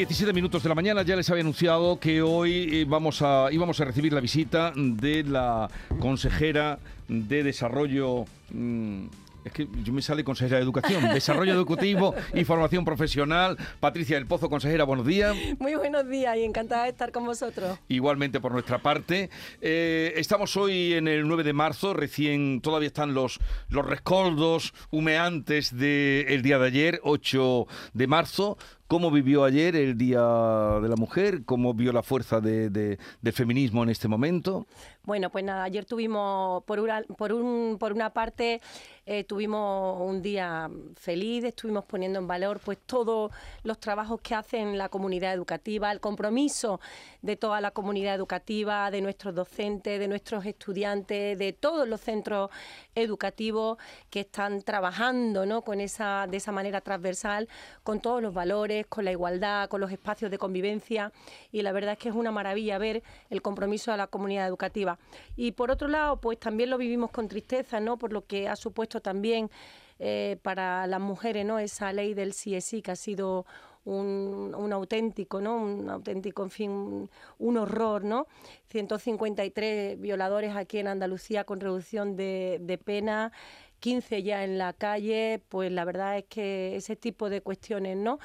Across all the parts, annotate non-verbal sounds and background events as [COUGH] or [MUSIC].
9, 17 minutos de la mañana ya les había anunciado que hoy eh, vamos a, íbamos a recibir la visita de la consejera de Desarrollo... mm, es que yo me sale consejera de Educación, [LAUGHS] Desarrollo Educativo y Formación Profesional. Patricia del Pozo, consejera, buenos días. Muy buenos días y encantada de estar con vosotros. Igualmente por nuestra parte. Eh, estamos hoy en el 9 de marzo, recién todavía están los, los rescoldos humeantes del día de ayer, 8 de marzo. ¿Cómo vivió ayer el Día de la Mujer? ¿Cómo vio la fuerza de- feminismo en este momento? Bueno, pues nada, ayer tuvimos, por una parte, eh, tuvimos un día feliz, estuvimos poniendo en valor pues todos los trabajos que hacen la comunidad educativa, el compromiso de toda la comunidad educativa, de nuestros docentes, de nuestros estudiantes, de todos los centros educativos que están trabajando ¿no? con esa, de esa manera transversal, con todos los valores, con la igualdad, con los espacios de convivencia. Y la verdad es que es una maravilla ver el compromiso de la comunidad educativa. Y por otro lado, pues también lo vivimos con tristeza, ¿no? Por lo que ha supuesto también eh, para las mujeres, ¿no? Esa ley del sí que ha sido un, auténtico, ¿no? Un auténtico, en fin, un, horror, ¿no? 153 violadores aquí en Andalucía con reducción de pena. 15 ya en la calle, pues la verdad es que ese tipo de cuestiones, ¿no?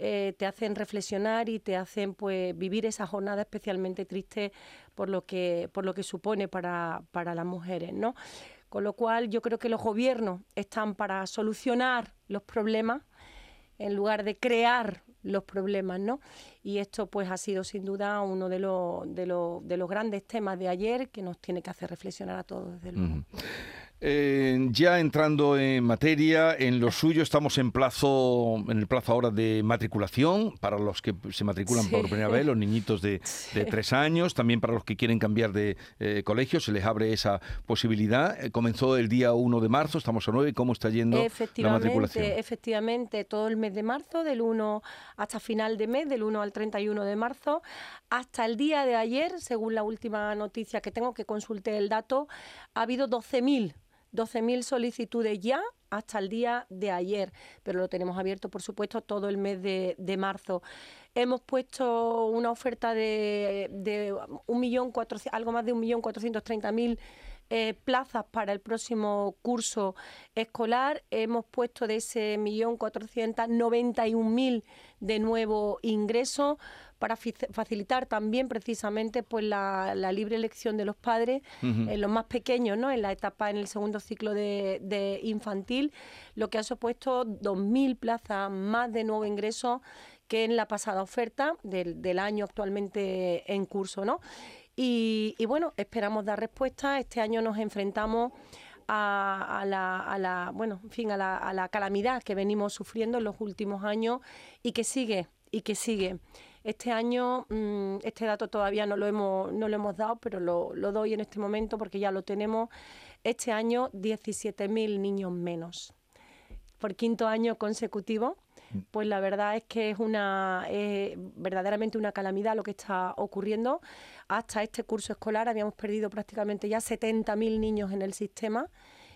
Eh, te hacen reflexionar y te hacen pues vivir esa jornada especialmente triste por lo que por lo que supone para, para las mujeres, ¿no? Con lo cual yo creo que los gobiernos están para solucionar los problemas en lugar de crear los problemas, ¿no? Y esto pues ha sido sin duda uno de los, de los, de los grandes temas de ayer que nos tiene que hacer reflexionar a todos, desde luego. Eh, ya entrando en materia, en lo suyo estamos en plazo, en el plazo ahora de matriculación para los que se matriculan Sí. por primera vez, los niñitos de, de tres años, también para los que quieren cambiar de eh, colegio, se les abre esa posibilidad. Eh, comenzó el día 1 de marzo, estamos a 9, ¿cómo está yendo la matriculación? efectivamente, todo el mes de marzo, del 1 hasta final de mes, del 1 al 31 de marzo, hasta el día de ayer, según la última noticia que tengo, que consulté el dato, ha habido 12.000 12.000 solicitudes ya hasta el día de ayer, pero lo tenemos abierto, por supuesto, todo el mes de, de marzo. Hemos puesto una oferta de, de un millón cuatrocientos- algo más de 1.430.000 eh, plazas para el próximo curso escolar. Hemos puesto de ese 1.491.000 de nuevo ingreso para facilitar también precisamente pues la, la libre elección de los padres en los más pequeños, ¿no? en la etapa, en el segundo ciclo de, de infantil, lo que ha supuesto 2.000 plazas más de nuevo ingreso que en la pasada oferta del, del año actualmente en curso. ¿no? Y, y bueno, esperamos dar respuesta. Este año nos enfrentamos a, a la, a la, bueno, en fin, a la, a la calamidad que venimos sufriendo en los últimos años y que sigue, y que sigue. Este año, mm, este dato todavía no lo hemos, no lo hemos dado, pero lo, lo doy en este momento porque ya lo tenemos. Este año, 17.000 niños menos. Por quinto año consecutivo, pues la verdad es que es una eh, verdaderamente una calamidad lo que está ocurriendo. Hasta este curso escolar habíamos perdido prácticamente ya 70.000 niños en el sistema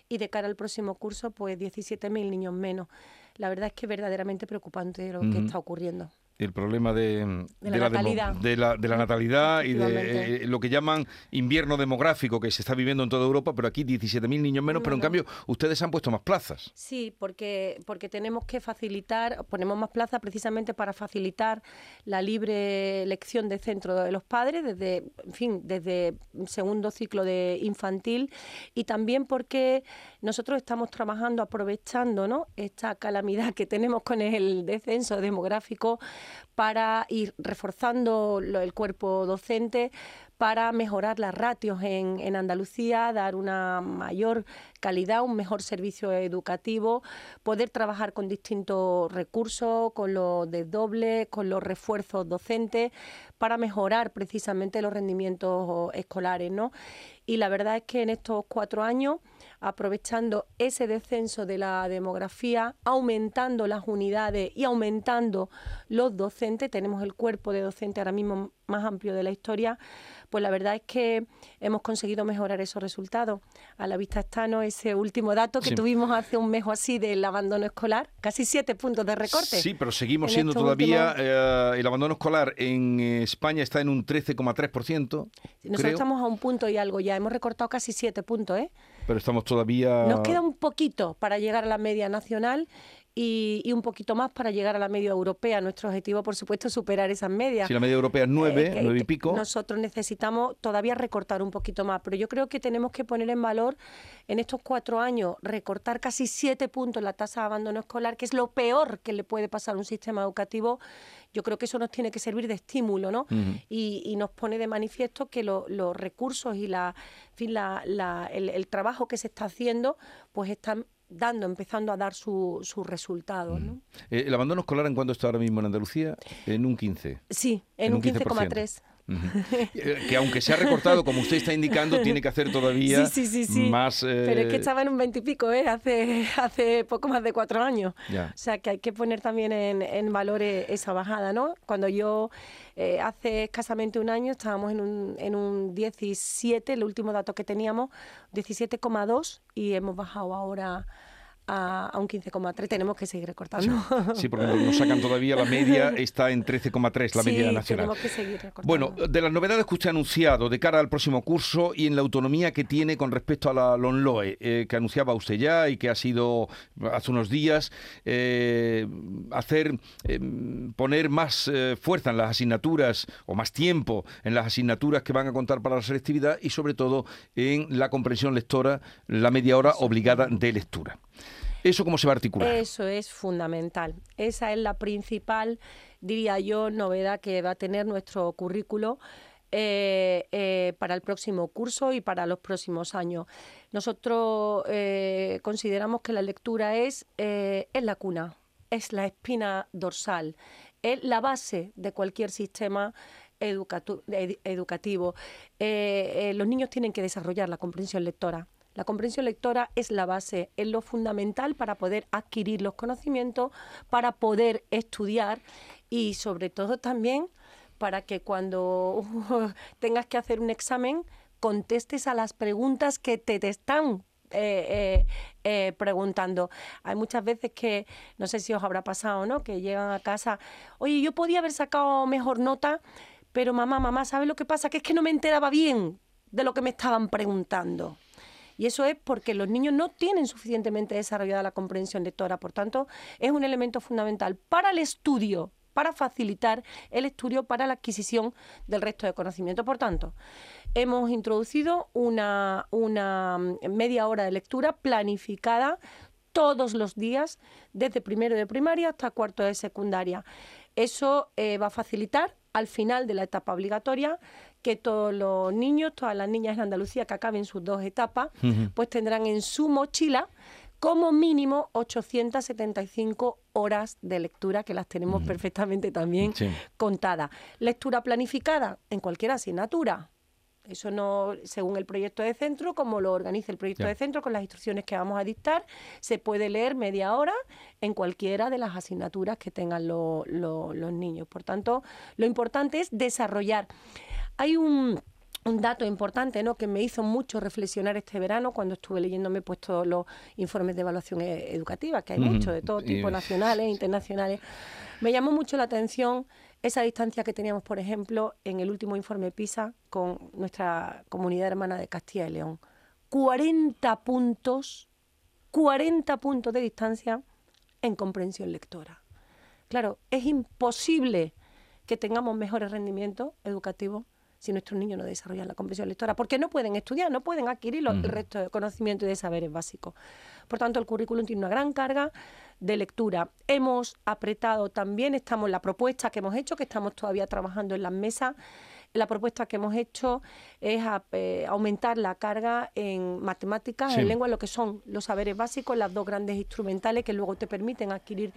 y de cara al próximo curso, pues 17.000 niños menos. La verdad es que es verdaderamente preocupante lo que está ocurriendo. El problema de, De la demo- natalidad. de la, de la natalidad y de eh, lo que llaman invierno demográfico que se está viviendo en toda Europa, pero aquí 17.000 niños menos, pero en no. cambio ustedes han puesto más plazas. Sí, porque, porque tenemos que facilitar, ponemos más plazas precisamente para facilitar la libre elección de centro de los padres desde, en fin, desde segundo ciclo de infantil y también porque nosotros estamos trabajando, aprovechando ¿no? esta calamidad que tenemos con el descenso demográfico para ir reforzando el cuerpo docente para mejorar las ratios en, en Andalucía, dar una mayor calidad, un mejor servicio educativo, poder trabajar con distintos recursos, con los desdobles, con los refuerzos docentes, para mejorar precisamente los rendimientos escolares, ¿no? Y la verdad es que en estos cuatro años aprovechando ese descenso de la demografía, aumentando las unidades y aumentando los docentes. Tenemos el cuerpo de docente ahora mismo más amplio de la historia, pues la verdad es que hemos conseguido mejorar esos resultados. A la vista está ¿no? ese último dato que tuvimos hace un mes o así del abandono escolar, casi siete puntos de recorte. Sí, pero seguimos siendo todavía, eh, el abandono escolar en España está en un 13,3%. Nosotros estamos a un punto y algo ya, hemos recortado casi siete puntos, ¿eh? Pero estamos todavía... Nos queda un poquito para llegar a la media nacional y, un poquito más para llegar a la media europea. Nuestro objetivo, por supuesto, es superar esas medias. Si la media europea es nueve, nueve y pico. Nosotros necesitamos todavía recortar un poquito más, pero yo creo que tenemos que poner en valor en estos cuatro años recortar casi siete puntos la tasa de abandono escolar, que es lo peor que le puede pasar a un sistema educativo. Yo creo que eso nos tiene que servir de estímulo, ¿no? y, nos pone de manifiesto que los recursos y la, fin, la, el, el trabajo que se está haciendo, pues están dando, empezando a dar sus su resultados. ¿no? Eh, ¿El abandono escolar en cuánto está ahora mismo en Andalucía? En un 15. Sí, en, un 15,3. [LAUGHS] Eh, que aunque se ha recortado, como usted está indicando, tiene que hacer todavía más... Eh, Pero es que estaba en un 20 y pico, ¿eh? hace, [LAUGHS] hace poco más de cuatro años. O sea que hay que poner también en, en valor esa bajada, ¿no? Cuando yo hace escasamente un año estábamos en un, en un 17, el último dato que teníamos, 17,2 y hemos bajado ahora a, un 15,3, tenemos que seguir recortando. Sí, porque nos sacan todavía la media, está en 13,3 la media nacional. Tenemos que seguir recortando. Bueno, de las novedades que usted ha anunciado de cara al próximo curso y en la autonomía que tiene con respecto a la LONLOE, eh, que anunciaba usted ya y que ha sido hace unos días, eh, hacer, eh, poner más fuerza en las asignaturas o más tiempo en las asignaturas que van a contar para la selectividad y sobre todo en la comprensión lectora, la media hora obligada de lectura. ¿Eso cómo se va a articular? Eso es fundamental. Esa es la principal, diría yo, novedad que va a tener nuestro currículo. Eh, eh, para el próximo curso y para los próximos años. Nosotros eh, consideramos que la lectura es, es la cuna, es la espina dorsal, es la base de cualquier sistema educativo. los niños tienen que desarrollar la comprensión lectora. La comprensión lectora es la base, es lo fundamental para poder adquirir los conocimientos, para poder estudiar y sobre todo también para que cuando [LAUGHS] tengas que hacer un examen contestes a las preguntas que te, están eh, eh, eh, preguntando. Hay muchas veces que, no sé si os habrá pasado, ¿no? Que llegan a casa, oye, yo podía haber sacado mejor nota, pero mamá, mamá, ¿sabes lo que pasa? Que es que no me enteraba bien de lo que me estaban preguntando. Y eso es porque los niños no tienen suficientemente desarrollada la comprensión lectora. Por tanto, es un elemento fundamental para el estudio para facilitar el estudio para la adquisición del resto de conocimiento. Por tanto, hemos introducido una, una media hora de lectura planificada todos los días, desde primero de primaria hasta cuarto de secundaria. Eso eh, va a facilitar al final de la etapa obligatoria que todos los niños, todas las niñas en Andalucía que acaben sus dos etapas, pues tendrán en su mochila como mínimo 875 horas de lectura que las tenemos perfectamente también contadas. Lectura planificada en cualquier asignatura. Eso no, según el proyecto de centro, como lo organiza el proyecto de centro, con las instrucciones que vamos a dictar, se puede leer media hora en cualquiera de las asignaturas que tengan los niños. Por tanto, lo importante es desarrollar. Hay un dato importante ¿no? que me hizo mucho reflexionar este verano cuando estuve leyéndome pues, todos los informes de evaluación e-, educativa, que hay muchos de todo tipo, nacionales e internacionales. Me llamó mucho la atención esa distancia que teníamos, por ejemplo, en el último informe PISA con nuestra comunidad hermana de Castilla y León. 40 puntos, 40 puntos de distancia en comprensión lectora. Claro, es imposible que tengamos mejores rendimientos educativos si nuestros niños no desarrollan la comprensión lectora, porque no pueden estudiar, no pueden adquirir el resto de conocimientos y de saberes básicos. Por tanto, el currículum tiene una gran carga de lectura. Hemos apretado también, estamos la propuesta que hemos hecho, que estamos todavía trabajando en las mesas, la propuesta que hemos hecho es eh, aumentar la carga en matemáticas, en lengua, lo que son los saberes básicos, las dos grandes instrumentales que luego te permiten adquirir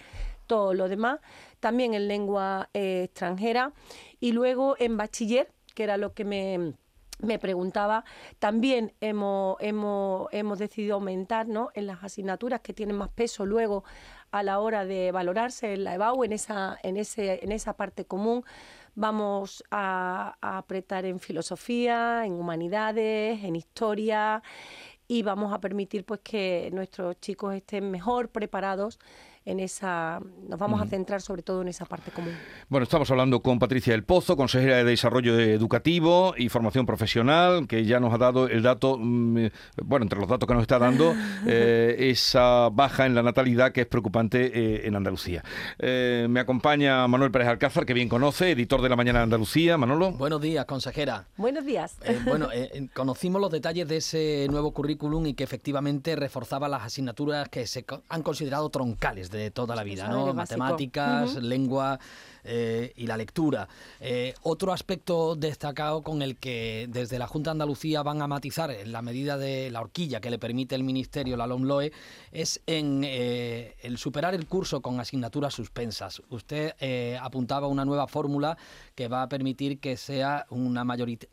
todo lo demás, también en lengua eh, extranjera y luego en bachiller que era lo que me me preguntaba, también hemos, hemos, hemos decidido aumentar ¿no? en las asignaturas que tienen más peso luego a la hora de valorarse en la EBAU, en esa, en ese, en esa parte común. Vamos a, a apretar en filosofía, en humanidades, en historia y vamos a permitir pues que nuestros chicos estén mejor preparados en esa, nos vamos a centrar sobre todo en esa parte común. Bueno, estamos hablando con Patricia del Pozo, consejera de Desarrollo Educativo y Formación Profesional, que ya nos ha dado el dato, mm, bueno, entre los datos que nos está dando, [LAUGHS] eh, esa baja en la natalidad que es preocupante eh, en Andalucía. Eh, me acompaña Manuel Pérez Alcázar, que bien conoce, editor de La Mañana de Andalucía. Manolo. Buenos días, consejera. Buenos días. bueno, conocimos los detalles de ese nuevo currículum y que efectivamente reforzaba las asignaturas que se han considerado troncales de toda la vida, ¿no? Matemáticas, lengua eh, y la lectura. Eh, otro aspecto destacado con el que desde la Junta de Andalucía van a matizar en la medida de la horquilla que le permite el Ministerio, la LOMLOE, es en eh, el superar el curso con asignaturas suspensas. Usted apuntaba una nueva fórmula que va a permitir que sea una,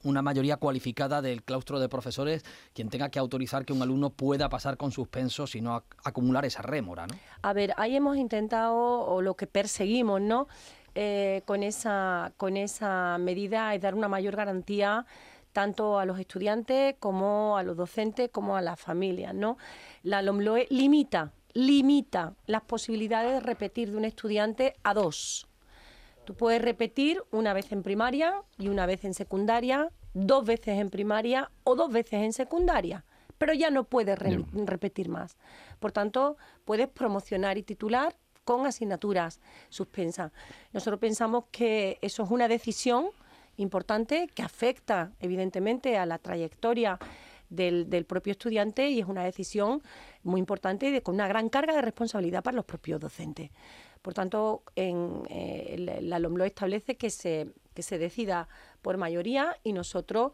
una mayoría cualificada del claustro de profesores quien tenga que autorizar que un alumno pueda pasar con suspenso, sino acumular esa rémora. ¿no? A ver, ahí hemos intentado, o lo que perseguimos, ¿no? Eh, con, esa, con esa medida es dar una mayor garantía tanto a los estudiantes como a los docentes como a las familias. ¿no? La LOMLOE limita, limita las posibilidades de repetir de un estudiante a dos. Tú puedes repetir una vez en primaria y una vez en secundaria, dos veces en primaria o dos veces en secundaria, pero ya no puedes repetir más. Por tanto, puedes promocionar y titular con asignaturas suspensas. Nosotros pensamos que eso es una decisión importante que afecta evidentemente a la trayectoria del, propio estudiante y es una decisión muy importante y con una gran carga de responsabilidad para los propios docentes. Por tanto, en, eh, la LOMLO establece que se, que se decida por mayoría y nosotros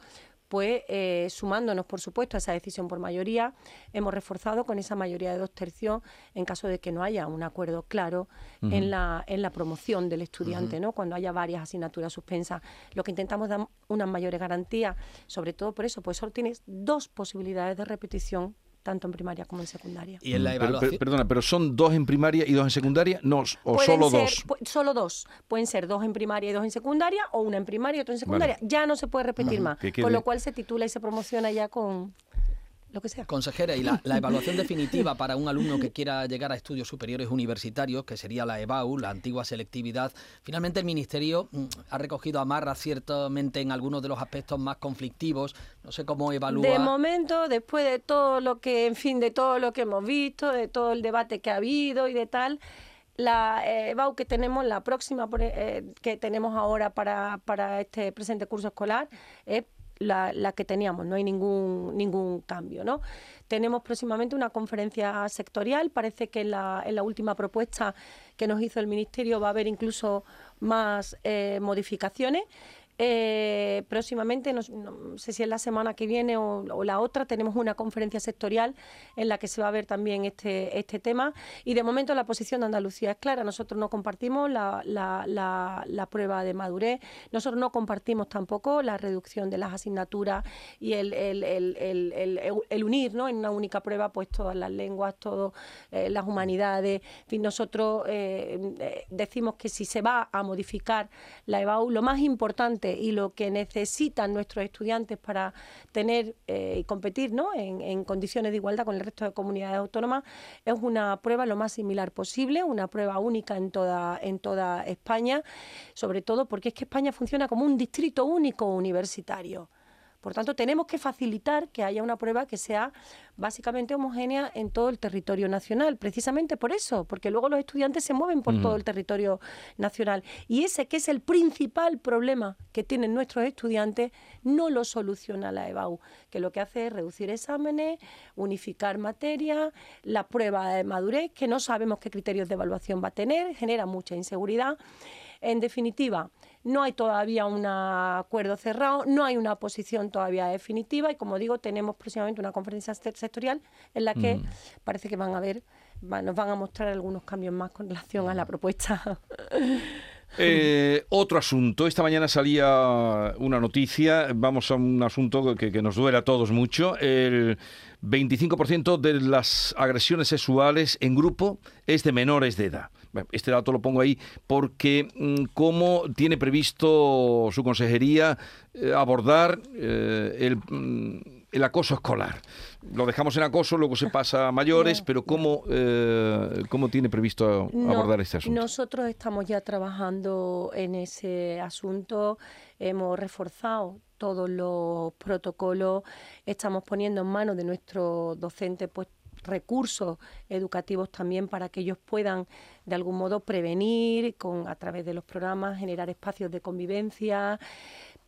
pues eh, sumándonos, por supuesto, a esa decisión por mayoría, hemos reforzado con esa mayoría de dos tercios en caso de que no haya un acuerdo claro en, la, en la promoción del estudiante, ¿no? cuando haya varias asignaturas suspensas. Lo que intentamos dar unas mayores garantías, sobre todo por eso, pues solo tienes dos posibilidades de repetición tanto en primaria como en secundaria. Y en la evaluación... perdona, pero son dos en primaria y dos en secundaria, no, o solo dos. Solo dos. Pueden ser dos en primaria y dos en secundaria, o una en primaria y otra en secundaria. Ya no se puede repetir más. Con lo cual se titula y se promociona ya con lo que sea. Consejera, y la, evaluación definitiva para un alumno que quiera llegar a estudios superiores universitarios, que sería la EBAU, la antigua selectividad, finalmente el Ministerio mm, ha recogido amarra ciertamente en algunos de los aspectos más conflictivos. No sé cómo evalúa. De momento, después de todo lo que, en fin, de todo lo que hemos visto, de todo el debate que ha habido y de tal, la EBAU que tenemos, la próxima eh, que tenemos ahora para, para este presente curso escolar, es la, que teníamos, no hay ningún, ningún cambio. ¿no? Tenemos próximamente una conferencia sectorial, parece que en la, en la última propuesta que nos hizo el Ministerio va a haber incluso más eh, modificaciones. Eh, próximamente, no, sé si es la semana que viene o, la otra, tenemos una conferencia sectorial en la que se va a ver también este, este tema. Y de momento la posición de Andalucía es clara. Nosotros no compartimos la, la, prueba de madurez, nosotros no compartimos tampoco la reducción de las asignaturas y el, el, el, el unir ¿no? en una única prueba pues todas las lenguas, todas eh, las humanidades. En nosotros eh, decimos que si se va a modificar la EBAU, lo más importante y lo que necesitan nuestros estudiantes para tener eh, y competir ¿no? en, condiciones de igualdad con el resto de comunidades autónomas es una prueba lo más similar posible, una prueba única en toda, en toda España, sobre todo porque es que España funciona como un distrito único universitario. Por tanto, tenemos que facilitar que haya una prueba que sea básicamente homogénea en todo el territorio nacional, precisamente por eso, porque luego los estudiantes se mueven por todo el territorio nacional. Y ese que es el principal problema que tienen nuestros estudiantes, no lo soluciona la EBAU, que lo que hace es reducir exámenes, unificar materias, la prueba de madurez, que no sabemos qué criterios de evaluación va a tener, genera mucha inseguridad. En definitiva, no hay todavía un acuerdo cerrado, no hay una posición todavía definitiva y como digo, tenemos próximamente una conferencia sectorial en la que parece que van a ver, nos van a mostrar algunos cambios más con relación a la propuesta. [LAUGHS] Eh, otro asunto. Esta mañana salía una noticia. Vamos a un asunto que, que nos duele a todos mucho. El 25% de las agresiones sexuales en grupo es de menores de edad. Este dato lo pongo ahí porque mm, cómo tiene previsto su consejería eh, abordar eh, el, mm, el, acoso escolar. Lo dejamos en acoso, luego se pasa a mayores, pero ¿cómo, eh, ¿cómo tiene previsto abordar este asunto? Nosotros estamos ya trabajando en ese asunto, hemos reforzado todos los protocolos, estamos poniendo en manos de nuestros docentes pues recursos educativos también para que ellos puedan de algún modo prevenir con a través de los programas, generar espacios de convivencia,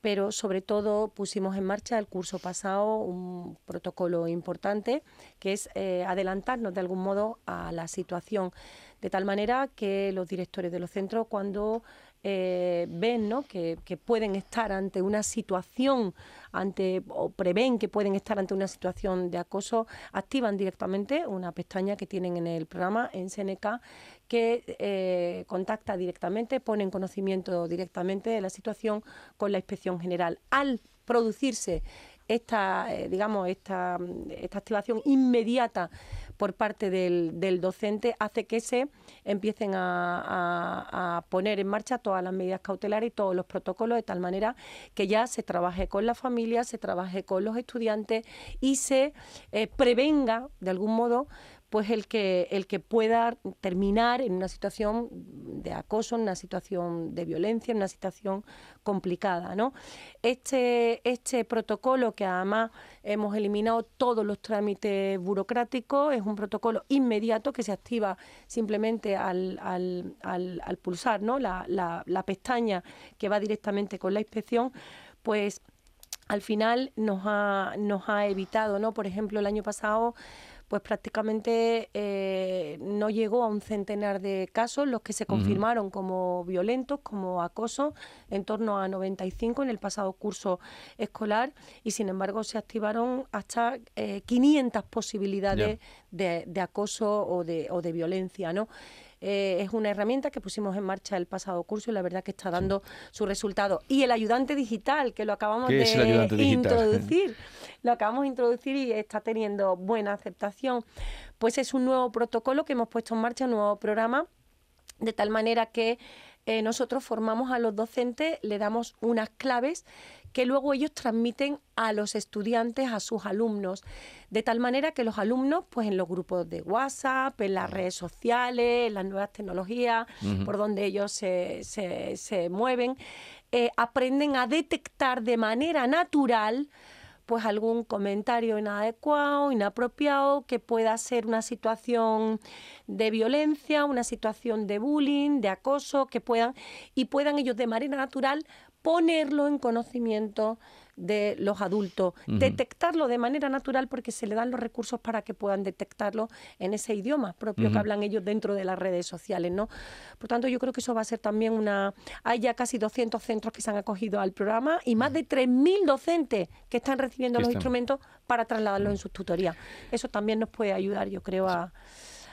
pero sobre todo pusimos en marcha el curso pasado un protocolo importante que es eh, adelantarnos de algún modo a la situación, de tal manera que los directores de los centros cuando eh, ven ¿no? que, pueden estar ante una situación, ante o prevén que pueden estar ante una situación de acoso, activan directamente una pestaña que tienen en el programa en Seneca que eh, contacta directamente, pone en conocimiento directamente de la situación con la inspección general. Al producirse esta, eh, digamos, esta, esta activación inmediata por parte del, docente hace que se empiecen a, poner en marcha todas las medidas cautelares y todos los protocolos de tal manera que ya se trabaje con la familia, se trabaje con los estudiantes y se eh, prevenga de algún modo pues el que, el que pueda terminar en una situación de acoso, en una situación de violencia, en una situación complicada. ¿no? Este, este protocolo, que además hemos eliminado todos los trámites burocráticos, es un protocolo inmediato que se activa simplemente al, al, al, pulsar ¿no? la, la, la pestaña que va directamente con la inspección, pues al final nos ha, nos ha evitado, ¿no? Por ejemplo, el año pasado pues prácticamente eh, no llegó a un centenar de casos los que se confirmaron como violentos, como acoso, en torno a 95 en el pasado curso escolar y sin embargo se activaron hasta 500 eh, posibilidades de, de, acoso o de, o de violencia, ¿no? Eh, es una herramienta que pusimos en marcha el pasado curso y la verdad que está dando su resultado. Y el ayudante digital, que lo acabamos de introducir, [LAUGHS] lo acabamos de introducir y está teniendo buena aceptación, pues es un nuevo protocolo que hemos puesto en marcha, un nuevo programa, de tal manera que eh, nosotros formamos a los docentes, le damos unas claves que luego ellos transmiten a los estudiantes, a sus alumnos, de tal manera que los alumnos, pues en los grupos de WhatsApp, en las redes sociales, en las nuevas tecnologías, por donde ellos se, se, mueven, eh, aprenden a detectar de manera natural pues algún comentario inadecuado, inapropiado, que pueda ser una situación de violencia, una situación de bullying, de acoso, que puedan y puedan ellos de manera natural ponerlo en conocimiento de los adultos, detectarlo de manera natural porque se le dan los recursos para que puedan detectarlo en ese idioma propio que hablan ellos dentro de las redes sociales, ¿no? Por tanto, yo creo que eso va a ser también una... Hay ya casi 200 centros que se han acogido al programa y más de 3.000 docentes que están recibiendo los instrumentos para trasladarlos en sus tutorías. Eso también nos puede ayudar, yo creo, a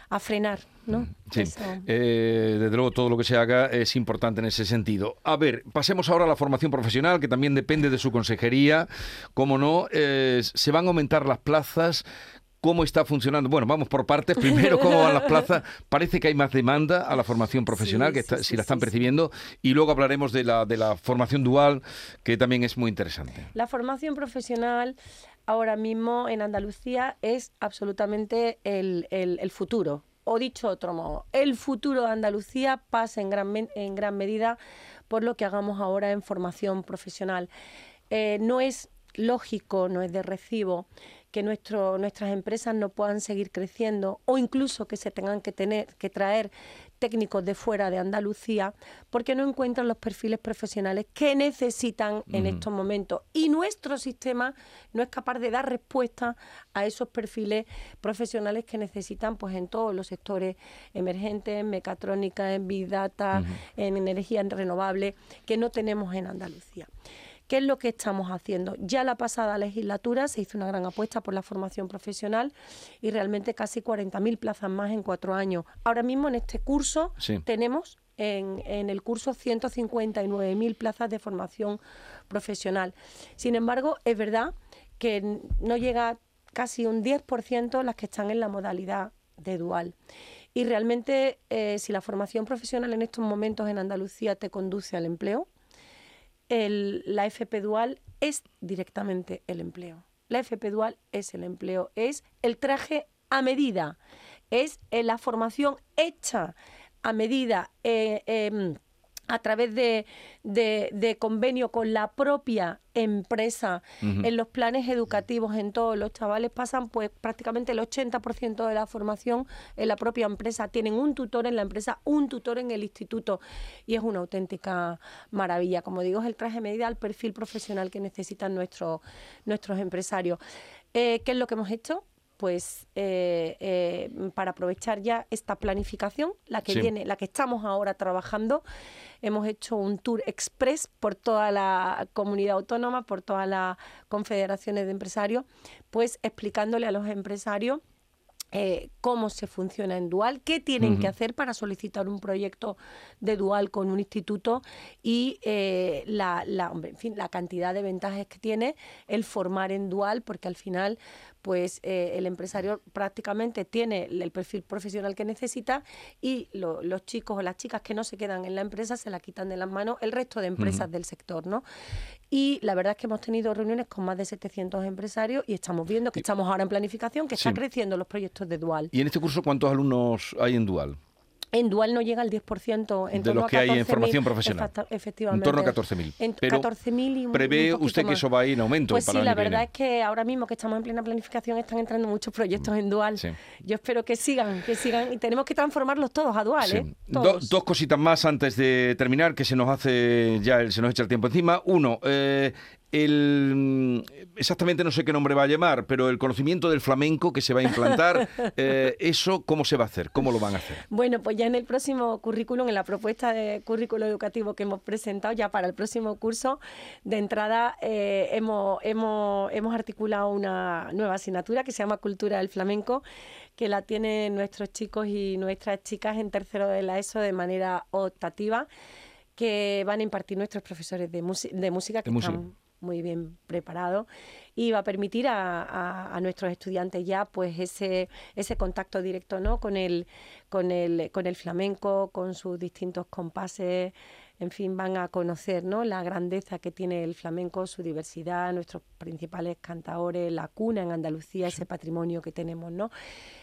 a frenar, ¿no? Mm, sí, eh, desde luego todo lo que se haga es importante en ese sentido. A ver, pasemos ahora a la formación profesional, que también depende de su consejería. Como no, eh, se van a aumentar las plazas. ¿Cómo está funcionando? Bueno, vamos por partes. Primero, ¿cómo van las [LAUGHS] plazas? Parece que hay más demanda a la formación profesional, que si la están percibiendo, y luego hablaremos de la, de la formación dual, que también es muy interesante. La formación profesional ahora mismo en Andalucía es absolutamente el, futuro. O dicho otro modo, el futuro de Andalucía pasa en gran, en gran medida por lo que hagamos ahora en formación profesional. Eh, no es lógico, no es de recibo que nuestro, nuestras empresas no puedan seguir creciendo o incluso que se tengan que tener que traer técnicos de fuera de Andalucía porque no encuentran los perfiles profesionales que necesitan en estos momentos. Y nuestro sistema no es capaz de dar respuesta a esos perfiles profesionales que necesitan pues en todos los sectores emergentes, en mecatrónica, en big data, en energía renovable, que no tenemos en Andalucía. ¿Qué es lo que estamos haciendo? Ya la pasada legislatura se hizo una gran apuesta por la formación profesional y realmente casi 40.000 plazas más en cuatro años. Ahora mismo en este curso tenemos en, en el curso 159.000 plazas de formación profesional. Sin embargo, es verdad que no llega casi un 10% las que están en la modalidad de dual. Y realmente, eh, si la formación profesional en estos momentos en Andalucía te conduce al empleo, la FP dual es directamente el empleo. La FP dual es el empleo, es el traje a medida, es eh, la formación hecha a medida. Eh, em, a través de, de, convenio con la propia empresa. En los planes educativos en todos los chavales pasan pues prácticamente el 80% de la formación en la propia empresa. Tienen un tutor en la empresa un tutor en el instituto. Y es una auténtica maravilla. Como digo es el traje medida al perfil profesional que necesitan nuestros nuestros empresarios. Eh, ¿qué es lo que hemos hecho? Pues eh, eh, para aprovechar ya esta planificación, la que viene, la que estamos ahora trabajando, hemos hecho un tour express por toda la comunidad autónoma, por todas las confederaciones de empresarios, pues explicándole a los empresarios eh, cómo se funciona en Dual, qué tienen que hacer para solicitar un proyecto de Dual con un instituto y la, la, en fin, la cantidad de ventajas que tiene el formar en Dual, porque al final pues eh, el empresario prácticamente tiene el perfil profesional que necesita y los chicos o las chicas que no se quedan en la empresa se la quitan de las manos el resto de empresas del sector, ¿no? Y la verdad es que hemos tenido reuniones con más de 700 empresarios y estamos viendo que estamos ahora en planificación, que están creciendo los proyectos de Dual. ¿Y en este curso cuántos alumnos hay en Dual? En Dual no llega al 10%. En de los que hay en formación profesional. efectivamente. En torno a 14.000. En 14.000 y ¿Prevé usted que eso va a ir en aumento? Pues sí, la verdad es que ahora mismo que estamos en plena planificación están entrando muchos proyectos en Dual. Yo espero que sigan, que sigan y tenemos que transformarlos todos a Dual. ¿eh? dos cositas más antes de terminar, que se nos hace ya, se nos echa el tiempo encima. Uno, eh, el, exactamente no sé qué nombre va a llamar, pero el conocimiento del flamenco que se va a implantar, [LAUGHS] eh, ¿eso cómo se va a hacer? ¿Cómo lo van a hacer? Bueno, pues ya en el próximo currículum, en la propuesta de currículo educativo que hemos presentado ya para el próximo curso, de entrada eh, hemos, hemos, hemos articulado una nueva asignatura que se llama Cultura del Flamenco, que la tienen nuestros chicos y nuestras chicas en tercero de la ESO de manera optativa que van a impartir nuestros profesores de, de música que están muy bien preparado y va a permitir a, a, nuestros estudiantes ya pues ese, ese contacto directo ¿no? con, el, con, el, con el flamenco, con sus distintos compases, en fin, van a conocer ¿no? la grandeza que tiene el flamenco, su diversidad, nuestros principales cantadores, la cuna en Andalucía, ese patrimonio que tenemos, ¿no?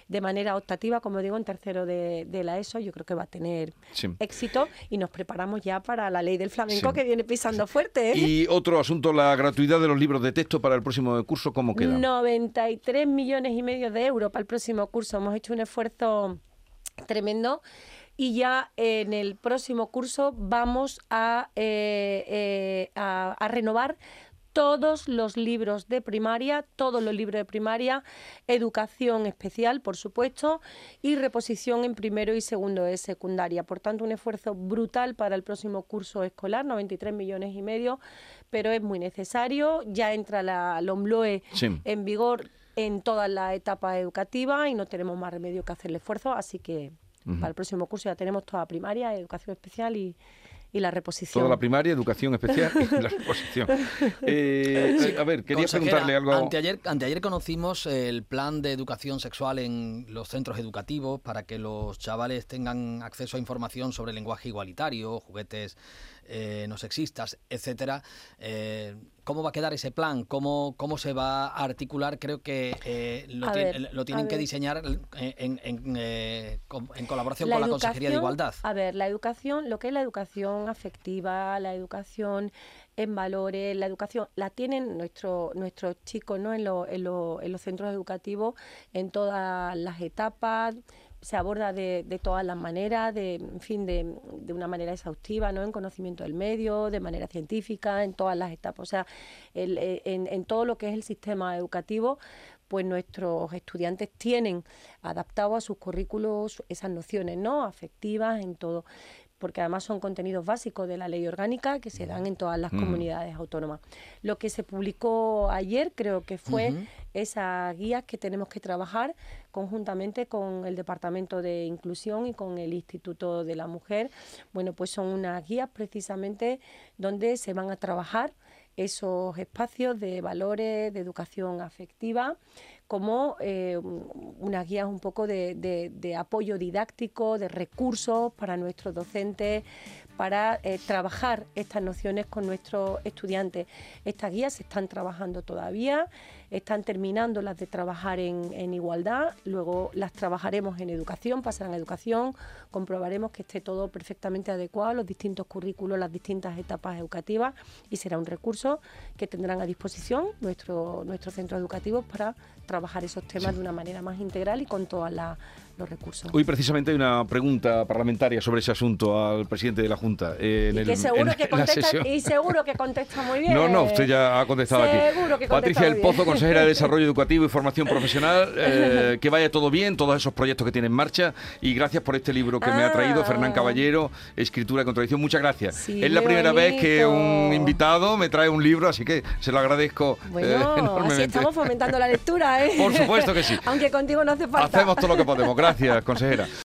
De manera optativa, como digo, en tercero de, la ESO, yo creo que va a tener éxito y nos preparamos ya para la ley del flamenco que viene pisando fuerte. ¿eh? Y otro asunto, la gratuidad de los libros de texto para el próximo curso, ¿cómo queda? 93 millones y medio de euros para el próximo curso. Hemos hecho un esfuerzo tremendo y ya en el próximo curso vamos a, eh, eh, a, renovar todos los libros de primaria, todos los libros de primaria, educación especial, por supuesto, y reposición en primero y segundo de secundaria. Por tanto, un esfuerzo brutal para el próximo curso escolar, 93 millones y medio, pero es muy necesario. Ya entra la LOMLOE en vigor en toda la etapa educativa y no tenemos más remedio que hacer el esfuerzo, así que para el próximo curso ya tenemos toda primaria, educación especial y, la reposición. Toda la primaria, educación especial y la reposición. [LAUGHS] Eh, a ver, quería preguntarle algo. Anteayer, anteayer conocimos el plan de educación sexual en los centros educativos para que los chavales tengan acceso a información sobre lenguaje igualitario, juguetes eh, no sexistas, etcétera. Eh, ¿Cómo va a quedar ese plan? ¿Cómo, cómo se va a articular? Creo que eh, lo, tienen que diseñar en, en, colaboración con la Consejería de Igualdad. A ver, la educación, lo que es la educación afectiva, la educación en valores, la educación, la tienen nuestro, nuestros chicos ¿no? en, en, en los centros educativos en todas las etapas se aborda de, de, todas las maneras, de, en fin, de, de, una manera exhaustiva, ¿no? En conocimiento del medio, de manera científica, en todas las etapas. O sea, eh, en, en, todo lo que es el sistema educativo, pues nuestros estudiantes tienen adaptado a sus currículos esas nociones, ¿no? Afectivas, en todo porque además son contenidos básicos de la ley orgánica que se dan en todas las mm. comunidades autónomas. Lo que se publicó ayer creo que fue esas guías que tenemos que trabajar conjuntamente con el Departamento de Inclusión y con el Instituto de la Mujer. Bueno, pues son unas guías precisamente donde se van a trabajar esos espacios de valores, de educación afectiva, como eh, unas guías un poco de, de, apoyo didáctico, de recursos para nuestros docentes, para eh, trabajar estas nociones con nuestros estudiantes. Estas guías se están trabajando todavía, están terminando las de trabajar en, en, igualdad, luego las trabajaremos en educación, pasarán a educación, comprobaremos que esté todo perfectamente adecuado, los distintos currículos, las distintas etapas educativas y será un recurso que tendrán a disposición nuestro, nuestros centros educativos para trabajar esos temas de una manera más integral y con todas las los recursos. Hoy precisamente hay una pregunta parlamentaria sobre ese asunto al presidente de la Junta. Eh, en y, seguro que contesta, y seguro que contesta muy bien. No, no, usted ya ha contestado seguro aquí. Que Patricia El Pozo, consejera de [LAUGHS] Desarrollo Educativo y Formación Profesional, eh, que vaya todo bien, todos esos proyectos que tiene en marcha y gracias por este libro que me ha traído ah. Fernán Caballero, Escritura y Contradicción. Muchas gracias. es la primera vez que un invitado me trae un libro, así que se lo agradezco bueno, eh, enormemente. Así estamos fomentando la lectura, ¿eh? Por supuesto que sí. [LAUGHS] Aunque contigo no hace falta. Hacemos todo lo que podemos. Gracias, consejera.